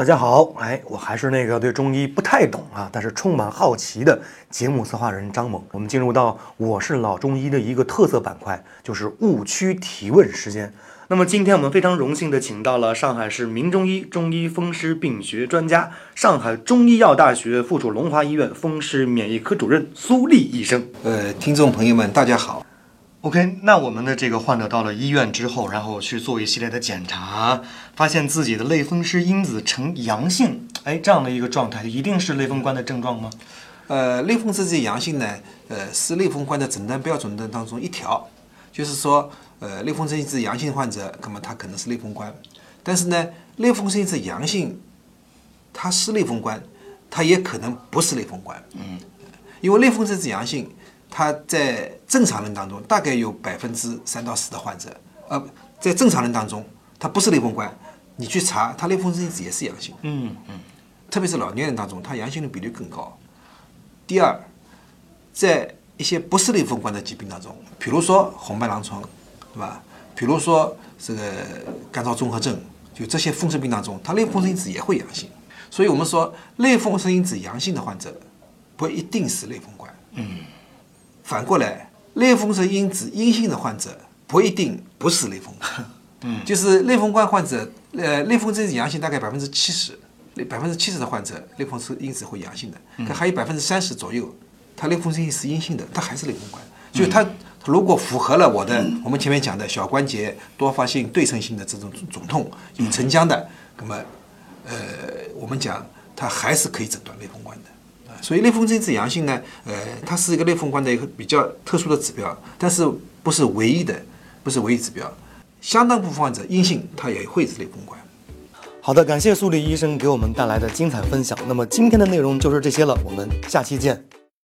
大家好，哎，我还是那个对中医不太懂啊，但是充满好奇的节目策划人张猛。我们进入到我是老中医的一个特色板块，就是误区提问时间。那么今天我们非常荣幸的请到了上海市名中医中医风湿病学专家、上海中医药大学附属龙华医院风湿免疫科主任苏丽医生。呃，听众朋友们，大家好。OK，那我们的这个患者到了医院之后，然后去做一系列的检查，发现自己的类风湿因子呈阳性，哎，这样的一个状态，一定是类风关的症状吗？呃，类风湿这阳性呢，呃，是类风关的诊断标准的当中一条，就是说，呃，类风湿因子阳性患者，那么他可能是类风关，但是呢，类风湿因子阳性，它是类风关，它也可能不是类风关，嗯，因为类风湿因子阳性，他在正常人当中大概有百分之三到四的患者，呃，在正常人当中，他不是类风关，你去查，他类风湿因子也是阳性，嗯嗯，特别是老年人当中，他阳性的比率更高。第二，在一些不是类风关的疾病当中，比如说红斑狼疮，对吧？比如说这个干燥综合症，就这些风湿病当中，它类风湿因子也会阳性。所以我们说，类风湿因子阳性的患者不一定是类风关。嗯。反过来，类风湿因子阴性的患者不一定不是类风湿。嗯。就是类风关患者，呃，类风湿因子阳性大概百分之七十。百分之七十的患者类风湿因子会阳性的，可还有百分之三十左右，他类风湿因子是阴性的，他还是类风关。就是他如果符合了我的我们前面讲的小关节多发性对称性的这种肿痛有沉僵的，那么呃我们讲他还是可以诊断类风关的。所以类风湿因子阳性呢，呃，它是一个类风关的一个比较特殊的指标，但是不是唯一的，不是唯一指标。相当部分患者阴性，它也会是类风关。好的，感谢苏丽医生给我们带来的精彩分享。那么今天的内容就是这些了，我们下期见。